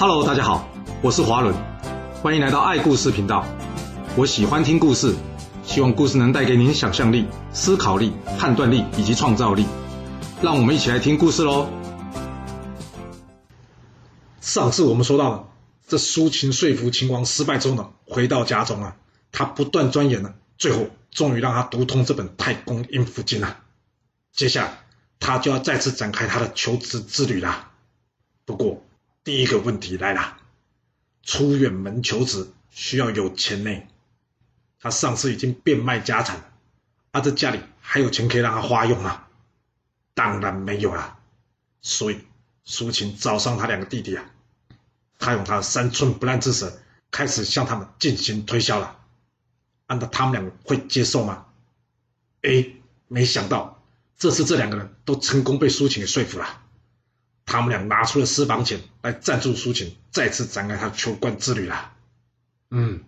Hello，大家好，我是华伦，欢迎来到爱故事频道。我喜欢听故事，希望故事能带给您想象力、思考力、判断力以及创造力。让我们一起来听故事喽。上次我们说到了，这苏秦说服秦王失败之后呢，回到家中啊，他不断钻研呢，最后终于让他读通这本《太公阴符经》了。接下来他就要再次展开他的求职之旅啦。不过第一个问题来了，出远门求职需要有钱呢。他上次已经变卖家产了，啊，这家里还有钱可以让他花用吗？当然没有啦。所以苏秦找上他两个弟弟啊，他用他的三寸不烂之舌开始向他们进行推销了。按照他们两个会接受吗？哎，没想到这次这两个人都成功被苏秦给说服了。他们俩拿出了私房钱来赞助苏秦再次展开他求官之旅了。嗯，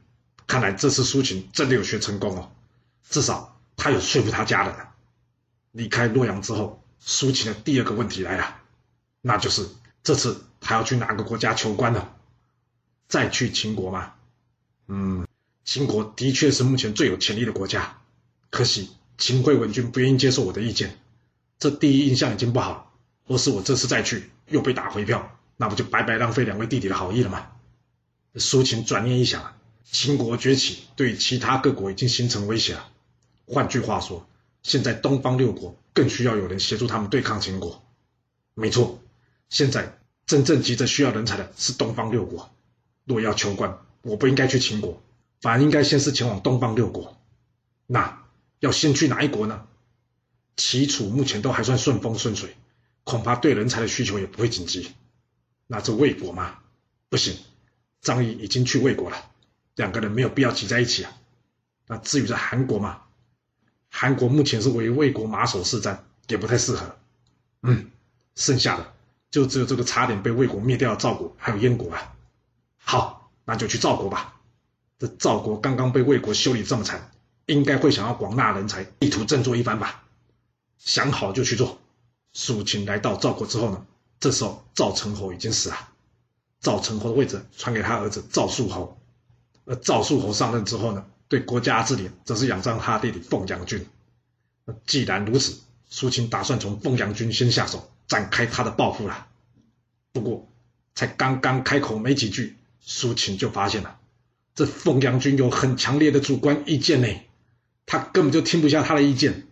看来这次苏秦真的有学成功哦，至少他有说服他家人。离开洛阳之后，苏秦的第二个问题来了，那就是这次他要去哪个国家求官呢？再去秦国吗？嗯，秦国的确是目前最有潜力的国家，可惜秦惠文君不愿意接受我的意见，这第一印象已经不好。若是我这次再去又被打回票，那不就白白浪费两位弟弟的好意了吗？苏秦转念一想，秦国崛起对其他各国已经形成威胁了。换句话说，现在东方六国更需要有人协助他们对抗秦国。没错，现在真正急着需要人才的是东方六国。若要求官，我不应该去秦国，反而应该先是前往东方六国。那要先去哪一国呢？齐楚目前都还算顺风顺水。恐怕对人才的需求也不会紧急。那这魏国吗？不行，张仪已经去魏国了，两个人没有必要挤在一起啊。那至于这韩国嘛，韩国目前是为魏国马首是瞻，也不太适合。嗯，剩下的就只有这个差点被魏国灭掉的赵国，还有燕国啊。好，那就去赵国吧。这赵国刚刚被魏国修理这么惨，应该会想要广纳人才，意图振作一番吧。想好就去做。苏秦来到赵国之后呢，这时候赵成侯已经死了，赵成侯的位置传给他儿子赵肃侯，而赵肃侯上任之后呢，对国家治理则是仰仗他弟弟凤阳君。既然如此，苏秦打算从凤阳君先下手，展开他的报复了。不过，才刚刚开口没几句，苏秦就发现了，这凤阳君有很强烈的主观意见呢，他根本就听不下他的意见。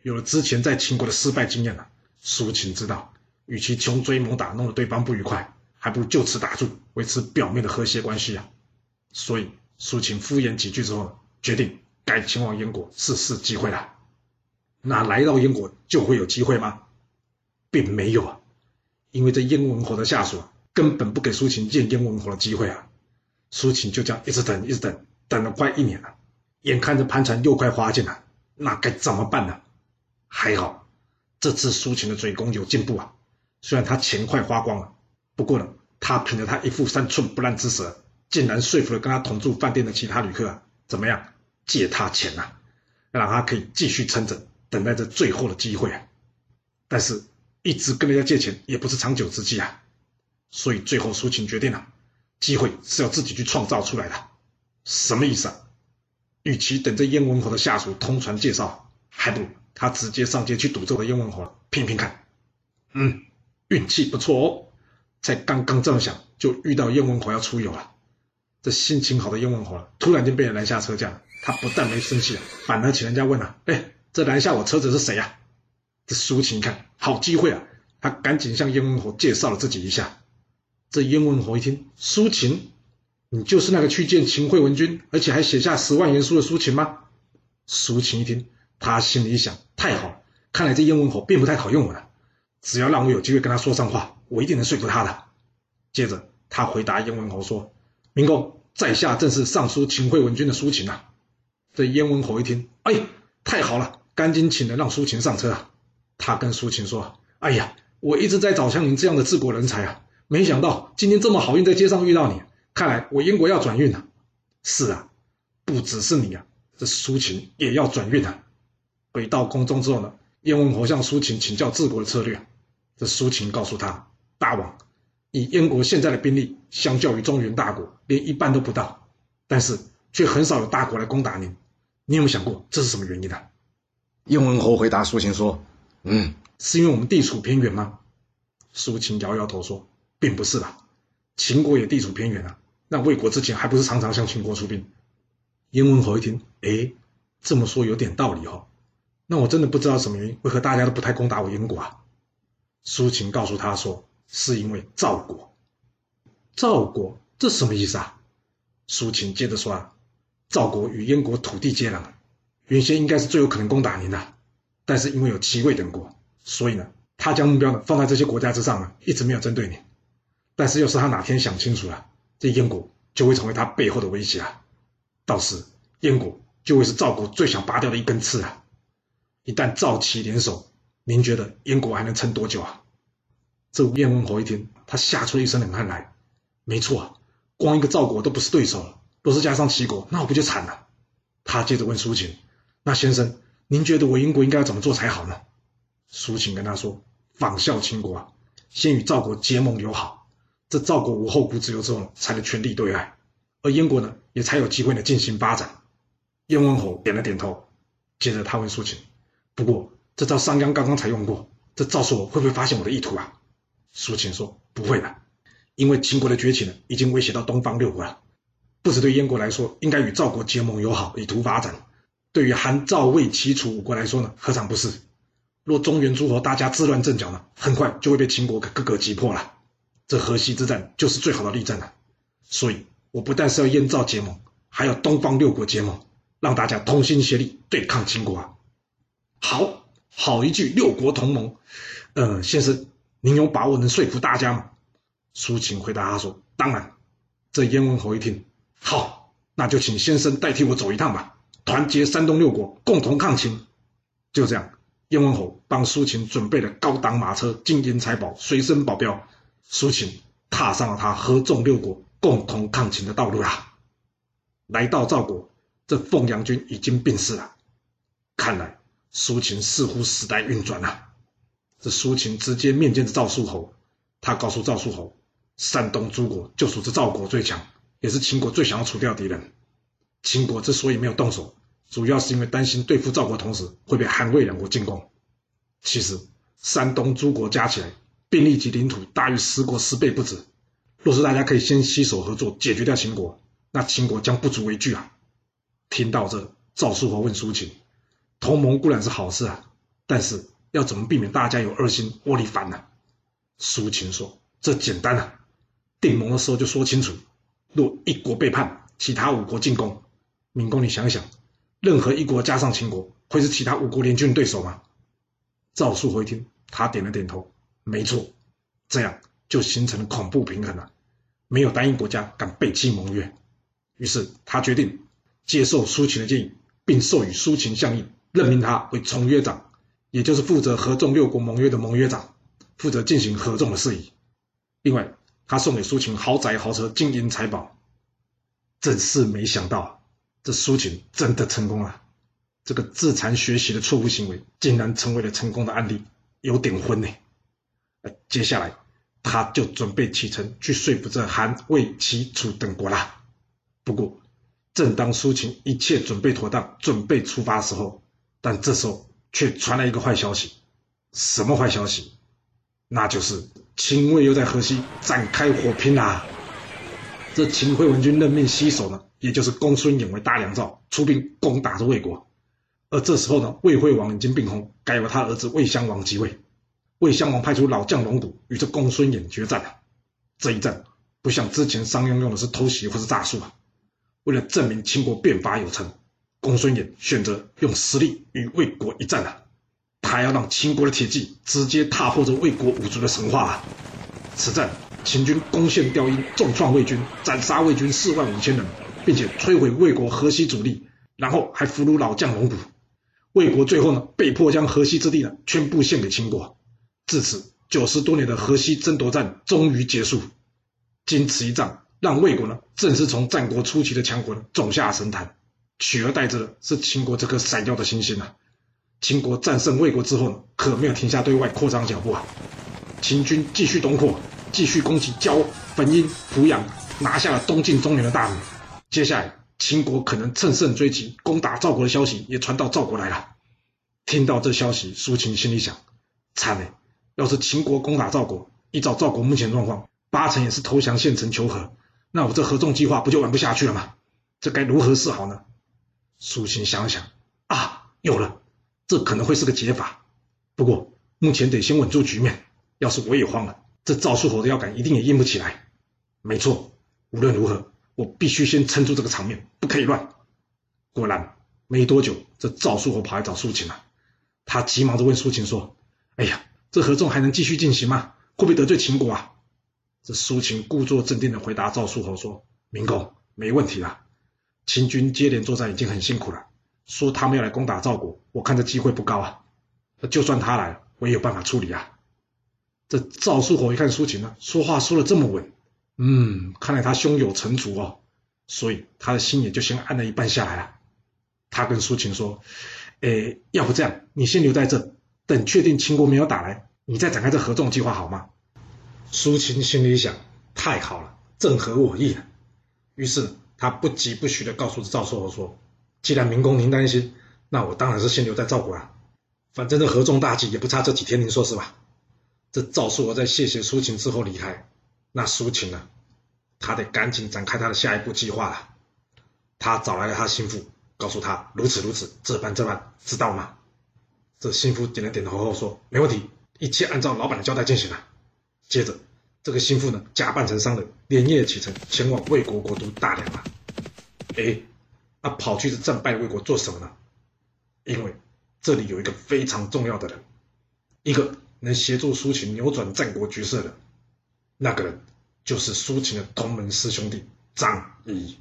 有了之前在秦国的失败经验了。苏秦知道，与其穷追猛打，弄得对方不愉快，还不如就此打住，维持表面的和谐关系啊。所以，苏秦敷衍几句之后，决定该前往燕国试试机会了。那来到燕国就会有机会吗？并没有啊，因为这燕文侯的下属根本不给苏秦见燕文侯的机会啊。苏秦就这样一直等，一直等，等了快一年了，眼看着盘缠又快花尽了，那该怎么办呢？还好。这次苏秦的嘴功有进步啊，虽然他钱快花光了，不过呢，他凭着他一副三寸不烂之舌，竟然说服了跟他同住饭店的其他旅客，怎么样，借他钱呐，让他可以继续撑着，等待着最后的机会啊。但是，一直跟人家借钱也不是长久之计啊，所以最后苏秦决定了，机会是要自己去创造出来的。什么意思啊？与其等着燕文侯的下属通传介绍，还不如。他直接上街去赌这个燕文侯，拼拼看。嗯，运气不错哦。才刚刚这么想，就遇到燕文侯要出游了。这心情好的燕文侯突然间被人拦下车架，他不但没生气，反而请人家问了：“哎，这拦下我车子是谁呀？”这苏秦看，好机会啊，他赶紧向燕文侯介绍了自己一下。这燕文侯一听，苏秦，你就是那个去见秦惠文君，而且还写下十万言书的苏秦吗？苏秦一听。他心里一想：太好了，看来这燕文侯并不太讨厌我了。只要让我有机会跟他说上话，我一定能说服他的。接着，他回答燕文侯说：“明公，在下正是上书秦惠文君的苏秦啊。”这燕文侯一听，哎，太好了，赶紧请人让苏秦上车啊。他跟苏秦说：“哎呀，我一直在找像您这样的治国人才啊，没想到今天这么好运在街上遇到你，看来我燕国要转运了。”是啊，不只是你啊，这苏秦也要转运啊。回到宫中之后呢，燕文侯向苏秦请教治国的策略。这苏秦告诉他：“大王，以燕国现在的兵力，相较于中原大国，连一半都不到，但是却很少有大国来攻打您。你有没有想过这是什么原因呢？燕文侯回答苏秦说：“嗯，是因为我们地处偏远吗？”苏秦摇摇头说：“并不是吧，秦国也地处偏远啊。那魏国之前还不是常常向秦国出兵？”燕文侯一听，哎，这么说有点道理哦。那我真的不知道什么原因，为何大家都不太攻打我燕国啊？苏秦告诉他说：“是因为赵国。”赵国这什么意思啊？苏秦接着说：“啊，赵国与燕国土地接壤，原先应该是最有可能攻打您的，但是因为有齐魏等国，所以呢，他将目标呢放在这些国家之上呢，一直没有针对你。但是要是他哪天想清楚了，这燕国就会成为他背后的威胁啊！到时燕国就会是赵国最想拔掉的一根刺啊！一旦赵齐联手。”您觉得燕国还能撑多久啊？这燕文侯一听，他吓出一身冷汗来。没错啊，光一个赵国都不是对手了，若是加上齐国，那我不就惨了？他接着问苏秦：“那先生，您觉得我燕国应该要怎么做才好呢？”苏秦跟他说：“仿效秦国啊，先与赵国结盟友好，这赵国无后顾之忧之后，才能全力对外，而燕国呢，也才有机会呢进行发展。”燕文侯点了点头，接着他问苏秦：“不过。”这招商鞅刚刚才用过，这赵叔会不会发现我的意图啊？苏秦说：“不会的，因为秦国的崛起呢，已经威胁到东方六国了。不止对燕国来说，应该与赵国结盟友好，以图发展；对于韩、赵、魏、齐、楚五国来说呢，何尝不是？若中原诸侯大家自乱阵脚呢，很快就会被秦国给各个击破了。这河西之战就是最好的例证了。所以，我不但是要燕赵结盟，还要东方六国结盟，让大家同心协力对抗秦国啊！好。”好一句六国同盟，呃，先生，您有把握能说服大家吗？苏秦回答他说：“当然。”这燕文侯一听，好，那就请先生代替我走一趟吧，团结山东六国，共同抗秦。就这样，燕文侯帮苏秦准备了高档马车、金银财宝、随身保镖，苏秦踏上了他合纵六国共同抗秦的道路啊！来到赵国，这凤阳君已经病逝了，看来。苏秦似乎时代运转了，这苏秦直接面见着赵肃侯，他告诉赵肃侯，山东诸国就属这赵国最强，也是秦国最想要除掉敌人。秦国之所以没有动手，主要是因为担心对付赵国同时会被韩魏两国进攻。其实山东诸国加起来兵力及领土大于十国十倍不止，若是大家可以先携手合作解决掉秦国，那秦国将不足为惧啊！听到这，赵肃侯问苏秦。同盟固然是好事啊，但是要怎么避免大家有二心窝里反呢？苏秦说：“这简单啊，定盟的时候就说清楚，若一国背叛，其他五国进攻，闵公你想想，任何一国加上秦国，会是其他五国联军对手吗？”赵肃回听，他点了点头，没错，这样就形成了恐怖平衡了，没有单一国家敢背弃盟约。于是他决定接受苏秦的建议，并授予苏秦相印。任命他为从约长，也就是负责合众六国盟约的盟约长，负责进行合众的事宜。另外，他送给苏秦豪宅、豪车、金银财宝。真是没想到，这苏秦真的成功了。这个自残学习的错误行为，竟然成为了成功的案例，有点昏呢。接下来他就准备启程去说服这韩、魏、齐、楚等国啦。不过，正当苏秦一切准备妥当，准备出发的时候，但这时候却传来一个坏消息，什么坏消息？那就是秦魏又在河西展开火拼啦！这秦惠文君任命西首呢，也就是公孙衍为大良造，出兵攻打着魏国。而这时候呢，魏惠王已经病薨，改由他儿子魏襄王即位。魏襄王派出老将龙骨与这公孙衍决战了。这一战不像之前商鞅用的是偷袭或是诈术啊，为了证明秦国变法有成。公孙衍选择用实力与魏国一战了，他要让秦国的铁骑直接踏破这魏国五族的神话啊！此战，秦军攻陷雕阴，重创魏军，斩杀魏军四万五千人，并且摧毁魏国河西主力，然后还俘虏老将龙骨。魏国最后呢，被迫将河西之地呢全部献给秦国。至此，九十多年的河西争夺战终于结束。经此一战，让魏国呢正式从战国初期的强国呢走下神坛。取而代之的是秦国这颗闪耀的星星啊！秦国战胜魏国之后，可没有停下对外扩张脚步啊！秦军继续东扩，继续攻击交、汾阴、濮阳，拿下了东晋中原的大名。接下来，秦国可能乘胜追击，攻打赵国的消息也传到赵国来了。听到这消息，苏秦心里想：惨了！要是秦国攻打赵国，依照赵国目前状况，八成也是投降县城求和，那我这合纵计划不就玩不下去了吗？这该如何是好呢？苏秦想想，啊，有了，这可能会是个解法。不过目前得先稳住局面，要是我也慌了，这赵叔侯的腰杆一定也硬不起来。没错，无论如何。我必须先撑住这个场面，不可以乱。果然，没多久，这赵叔侯跑来找苏秦了。他急忙着问苏秦说：“哎呀，这合纵还能继续进行吗？会不会得罪秦国啊？”这苏秦故作镇定的回答赵叔侯说：“明公，没问题了。秦军接连作战已经很辛苦了，说他们要来攻打赵国，我看这机会不高啊。就算他来，我也有办法处理啊。”这赵叔侯一看苏秦呢，说话说的这么稳。嗯，看来他胸有成竹哦，所以他的心也就先安了一半下来了。他跟苏秦说：“诶，要不这样，你先留在这，等确定秦国没有打来，你再展开这合纵计划好吗？”苏秦心里想：太好了，正合我意了。于是他不疾不徐的告诉赵肃侯说：“既然明公您担心，那我当然是先留在赵国了。反正这合纵大计也不差这几天，您说是吧？”这赵肃侯在谢谢苏秦之后离开。那苏秦呢？他得赶紧展开他的下一步计划了。他找来了他心腹，告诉他如此如此，这般这般，知道吗？这心腹点了点头后说：“没问题，一切按照老板的交代进行了。”接着，这个心腹呢，假扮成商人，连夜启程前往魏国国都大梁了。哎，那跑去是战败魏国做什么呢？因为这里有一个非常重要的人，一个能协助苏秦扭转战国局势的。那个人就是苏秦的同门师兄弟张仪。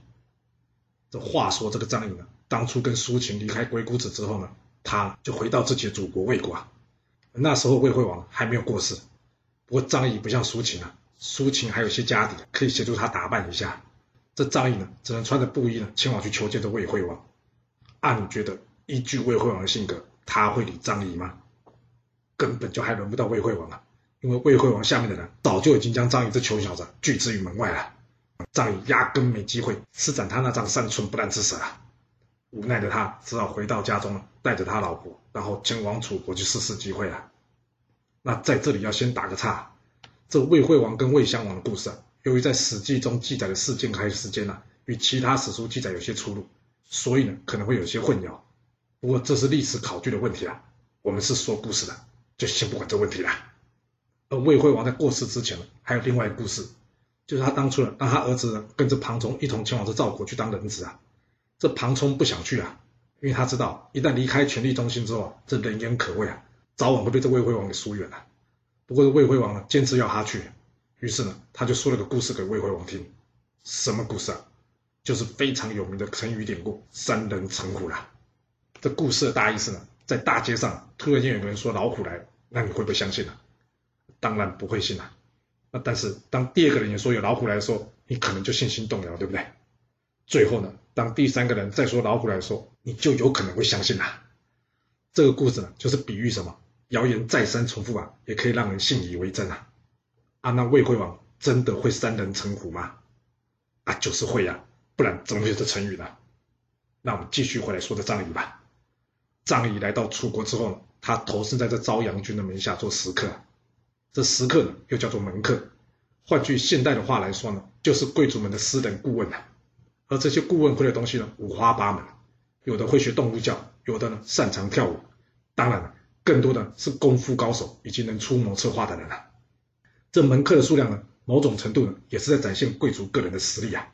这话说，这个张仪呢，当初跟苏秦离开鬼谷子之后呢，他就回到自己的祖国魏国啊。那时候魏惠王还没有过世，不过张仪不像苏秦啊，苏秦还有些家底，可以协助他打扮一下。这张仪呢，只能穿着布衣呢，前往去求见这魏惠王。按你觉得，依据魏惠王的性格，他会理张仪吗？根本就还轮不到魏惠王啊！因为魏惠王下面的人早就已经将张仪这穷小子拒之于门外了，张仪压根没机会施展他那张三寸不烂之舌啊！无奈的他只好回到家中了，带着他老婆，然后前往楚国去试试机会了。那在这里要先打个岔，这魏惠王跟魏襄王的故事啊，由于在《史记》中记载的事件开始时间呢，与其他史书记载有些出入，所以呢可能会有些混淆。不过这是历史考据的问题啊，我们是说故事的，就先不管这问题了。而魏惠王在过世之前呢，还有另外一个故事，就是他当初呢，让他儿子呢跟着庞冲一同前往这赵国去当人质啊。这庞冲不想去啊，因为他知道一旦离开权力中心之后，这人言可畏啊，早晚会被这魏惠王给疏远了。不过魏惠王呢，坚持要他去，于是呢，他就说了个故事给魏惠王听。什么故事啊？就是非常有名的成语典故“三人成虎”啦。这故事的大意是呢，在大街上突然间有个人说老虎来了，那你会不会相信呢？当然不会信了，那但是当第二个人也说有老虎来的时候，你可能就信心动摇，对不对？最后呢，当第三个人再说老虎来的时候，你就有可能会相信了。这个故事呢，就是比喻什么？谣言再三重复啊，也可以让人信以为真啊。啊，那魏惠王真的会三人成虎吗？啊，就是会呀，不然怎么会有这成语呢？那我们继续回来说这张仪吧。张仪来到楚国之后，他投身在这朝阳君的门下做食客。这食客呢，又叫做门客，换句现代的话来说呢，就是贵族们的私人顾问啊。而这些顾问会的东西呢，五花八门，有的会学动物叫，有的呢擅长跳舞，当然了，更多的是功夫高手以及能出谋策划的人啊。这门客的数量呢，某种程度呢，也是在展现贵族个人的实力啊。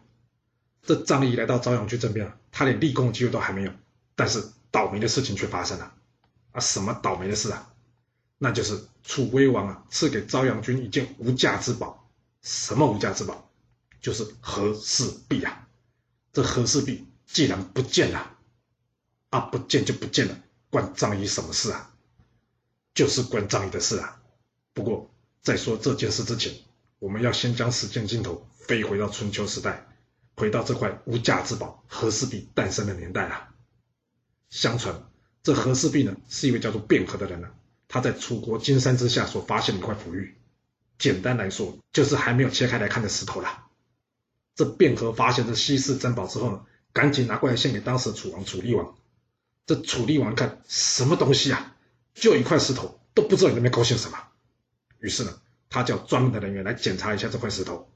这张仪来到朝阳区这边啊，他连立功的机会都还没有，但是倒霉的事情却发生了啊！什么倒霉的事啊？那就是楚威王啊赐给朝阳君一件无价之宝，什么无价之宝？就是和氏璧啊！这和氏璧既然不见了，啊不见就不见了，关张仪什么事啊？就是关张仪的事啊！不过在说这件事之前，我们要先将时间镜头飞回到春秋时代，回到这块无价之宝和氏璧诞生的年代啊！相传这和氏璧呢，是一位叫做卞和的人呢。他在楚国金山之下所发现的一块璞玉，简单来说，就是还没有切开来看的石头啦。这卞和发现这稀世珍宝之后呢，赶紧拿过来献给当时的楚王楚厉王。这楚厉王看什么东西啊？就一块石头，都不知道你那边高兴什么。于是呢，他叫专门的人员来检查一下这块石头。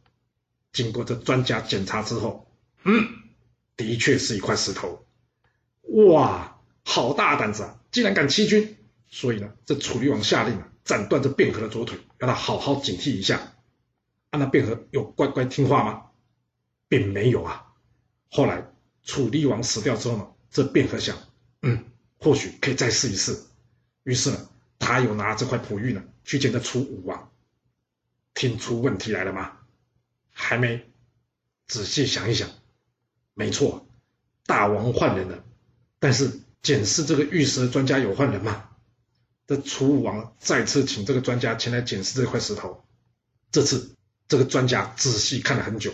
经过这专家检查之后，嗯，的确是一块石头。哇，好大胆子啊！竟然敢欺君！所以呢，这楚厉王下令啊，斩断这卞和的左腿，让他好好警惕一下。啊，那卞和有乖乖听话吗？并没有啊。后来楚厉王死掉之后呢，这卞和想，嗯，或许可以再试一试。于是呢，他有拿这块璞玉呢去见这楚武王。听出问题来了吗？还没。仔细想一想，没错，大王换人了。但是检视这个玉石的专家有换人吗？这楚武王再次请这个专家前来检视这块石头。这次这个专家仔细看了很久。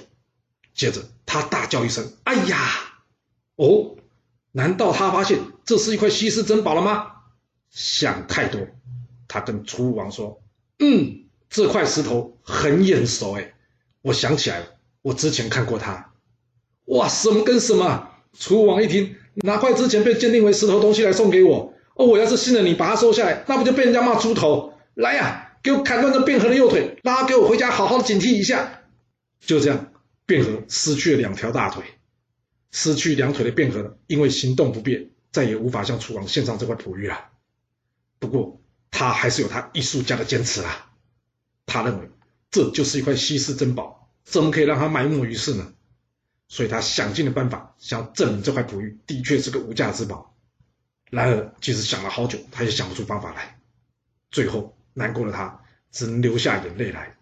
接着，他大叫一声：“哎呀！哦，难道他发现这是一块稀世珍宝了吗？”想太多。他跟楚武王说：“嗯，这块石头很眼熟，哎，我想起来了，我之前看过它。”哇，什么跟什么？楚武王一听，拿块之前被鉴定为石头东西来送给我。哦，我要是信了你，把它收下来，那不就被人家骂猪头？来呀，给我砍断这卞和的右腿，让他给我回家好好警惕一下。就这样。卞和失去了两条大腿，失去两腿的卞和，因为行动不便，再也无法向楚王献上这块璞玉了。不过他还是有他艺术家的坚持啦。他认为这就是一块稀世珍宝，怎么可以让他埋没于世呢？所以他想尽了办法，想要证明这块璞玉的确是个无价之宝。然而，即使想了好久，他也想不出方法来。最后，难过的他只能流下眼泪来。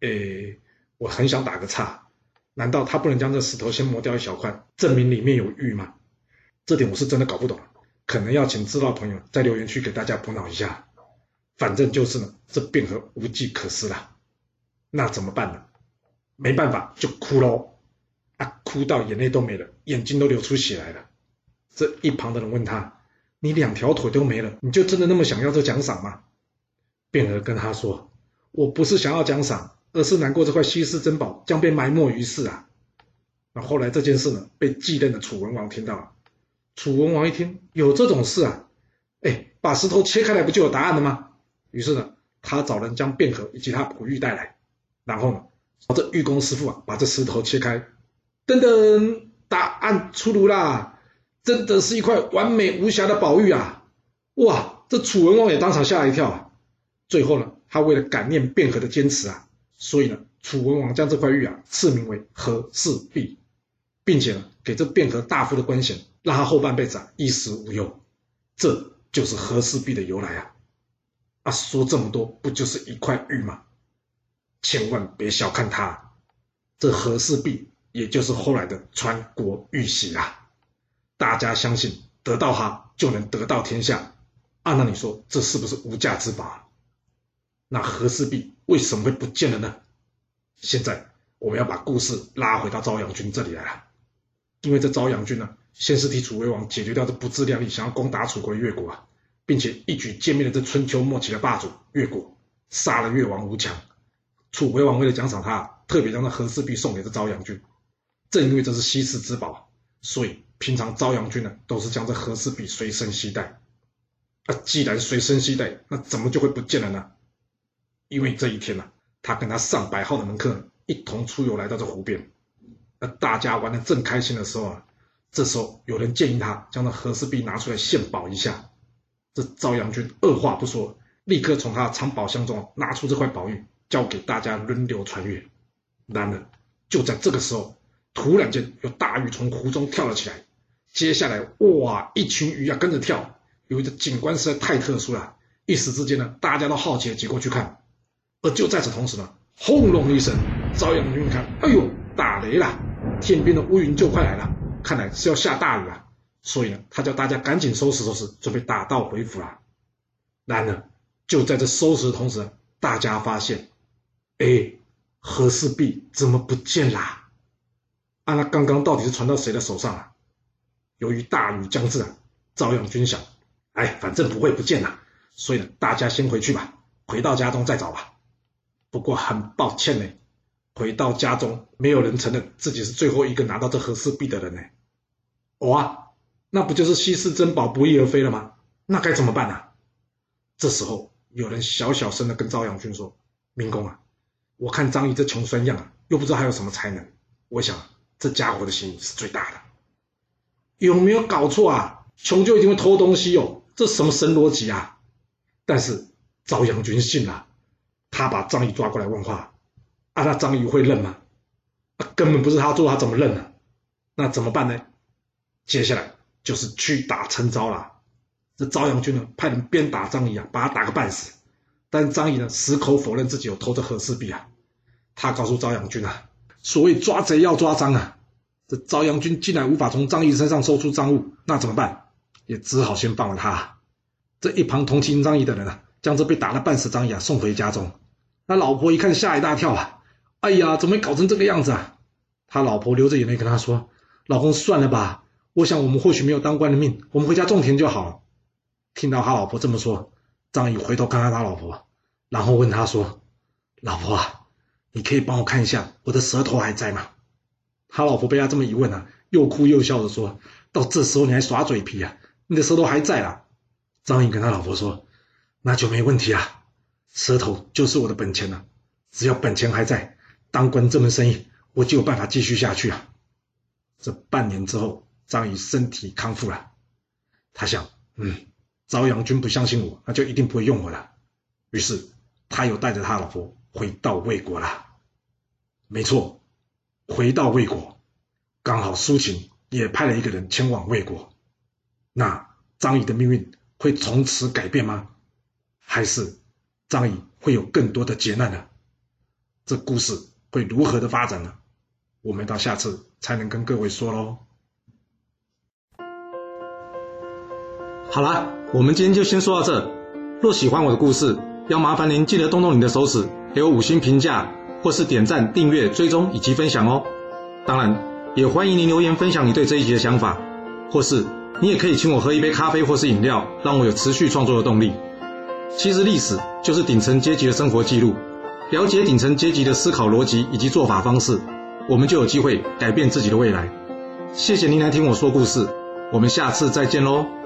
诶。我很想打个岔，难道他不能将这石头先磨掉一小块，证明里面有玉吗？这点我是真的搞不懂，可能要请知道朋友在留言区给大家补脑一下。反正就是呢，这卞和无计可施了，那怎么办呢？没办法，就哭喽！啊，哭到眼泪都没了，眼睛都流出血来了。这一旁的人问他：“你两条腿都没了，你就真的那么想要这奖赏吗？”卞和跟他说：“我不是想要奖赏。”而是难过这块稀世珍宝将被埋没于世啊！那后来这件事呢，被继任的楚文王听到了。楚文王一听有这种事啊，哎，把石头切开来不就有答案了吗？于是呢，他找人将卞和以及他璞玉带来，然后呢，这玉工师傅啊，把这石头切开，噔噔，答案出炉啦！真的是一块完美无瑕的宝玉啊！哇，这楚文王也当场吓了一跳啊！最后呢，他为了感念卞和的坚持啊。所以呢，楚文王将这块玉啊赐名为和氏璧，并且给这卞和大夫的官衔，让他后半辈子啊衣食无忧。这就是和氏璧的由来啊！啊，说这么多不就是一块玉吗？千万别小看它，这和氏璧也就是后来的传国玉玺啊！大家相信得到它就能得到天下啊！那你说这是不是无价之宝？那和氏璧为什么会不见了呢？现在我们要把故事拉回到朝阳君这里来了，因为这朝阳军呢，先是替楚威王解决掉这不自量力、想要攻打楚国的越国啊，并且一举歼灭了这春秋末期的霸主越国，杀了越王吴强。楚威王为了奖赏他，特别将那和氏璧送给这朝阳军。正因为这是稀世之宝，所以平常朝阳军呢都是将这和氏璧随身携带。啊，既然随身携带，那怎么就会不见了呢？因为这一天呢，他跟他上百号的门客一同出游来到这湖边，那大家玩的正开心的时候啊，这时候有人建议他将那和氏璧拿出来献宝一下。这朝阳君二话不说，立刻从他的藏宝箱中拿出这块宝玉，交给大家轮流传阅。然而就在这个时候，突然间有大鱼从湖中跳了起来，接下来哇，一群鱼啊跟着跳，由于这景观实在太特殊了，一时之间呢，大家都好奇的挤过去看。而就在此同时呢，轰隆一声，朝阳君一看，哎呦，打雷了，天边的乌云就快来了，看来是要下大雨了。所以呢，他叫大家赶紧收拾收拾，准备打道回府了。然而，就在这收拾的同时，大家发现，哎，和氏璧怎么不见啦？啊，那刚刚到底是传到谁的手上啊？由于大雨将至啊，照样军饷，哎，反正不会不见啦，所以呢，大家先回去吧，回到家中再找吧。不过很抱歉呢，回到家中，没有人承认自己是最后一个拿到这和氏璧的人呢。哦啊，那不就是稀世珍宝不翼而飞了吗？那该怎么办呢？这时候有人小小声的跟朝阳君说：“明公啊，我看张仪这穷酸样啊，又不知道还有什么才能，我想这家伙的心是最大的。有没有搞错啊？穷就一定会偷东西哦？这什么神逻辑啊？但是朝阳君信了。”他把张仪抓过来问话，啊，那张仪会认吗？啊，根本不是他做，他怎么认呢？那怎么办呢？接下来就是屈打成招了。这朝阳军呢，派人鞭打张仪啊，把他打个半死。但张仪呢，矢口否认自己有偷这和氏璧啊。他告诉朝阳军啊，所谓抓贼要抓赃啊。这朝阳军既然无法从张仪身上搜出赃物，那怎么办？也只好先放了他。这一旁同情张仪的人啊。将这被打了半死张仪啊送回家中，那老婆一看吓一大跳啊！哎呀，怎么搞成这个样子啊？他老婆流着眼泪跟他说：“老公，算了吧，我想我们或许没有当官的命，我们回家种田就好了。”听到他老婆这么说，张仪回头看看他老婆，然后问他说：“老婆啊，你可以帮我看一下我的舌头还在吗？”他老婆被他这么一问啊，又哭又笑的说：“到这时候你还耍嘴皮啊？你的舌头还在啊？”张仪跟他老婆说。那就没问题啊，舌头就是我的本钱了。只要本钱还在，当官这门生意我就有办法继续下去啊。这半年之后，张仪身体康复了。他想，嗯，朝阳君不相信我，那就一定不会用我了。于是他又带着他老婆回到魏国了。没错，回到魏国，刚好苏秦也派了一个人前往魏国。那张仪的命运会从此改变吗？还是张仪会有更多的劫难呢？这故事会如何的发展呢？我们到下次才能跟各位说喽。好了，我们今天就先说到这。若喜欢我的故事，要麻烦您记得动动你的手指，给我五星评价，或是点赞、订阅、追踪以及分享哦。当然，也欢迎您留言分享你对这一集的想法，或是你也可以请我喝一杯咖啡或是饮料，让我有持续创作的动力。其实历史就是顶层阶级的生活记录，了解顶层阶级的思考逻辑以及做法方式，我们就有机会改变自己的未来。谢谢您来听我说故事，我们下次再见喽。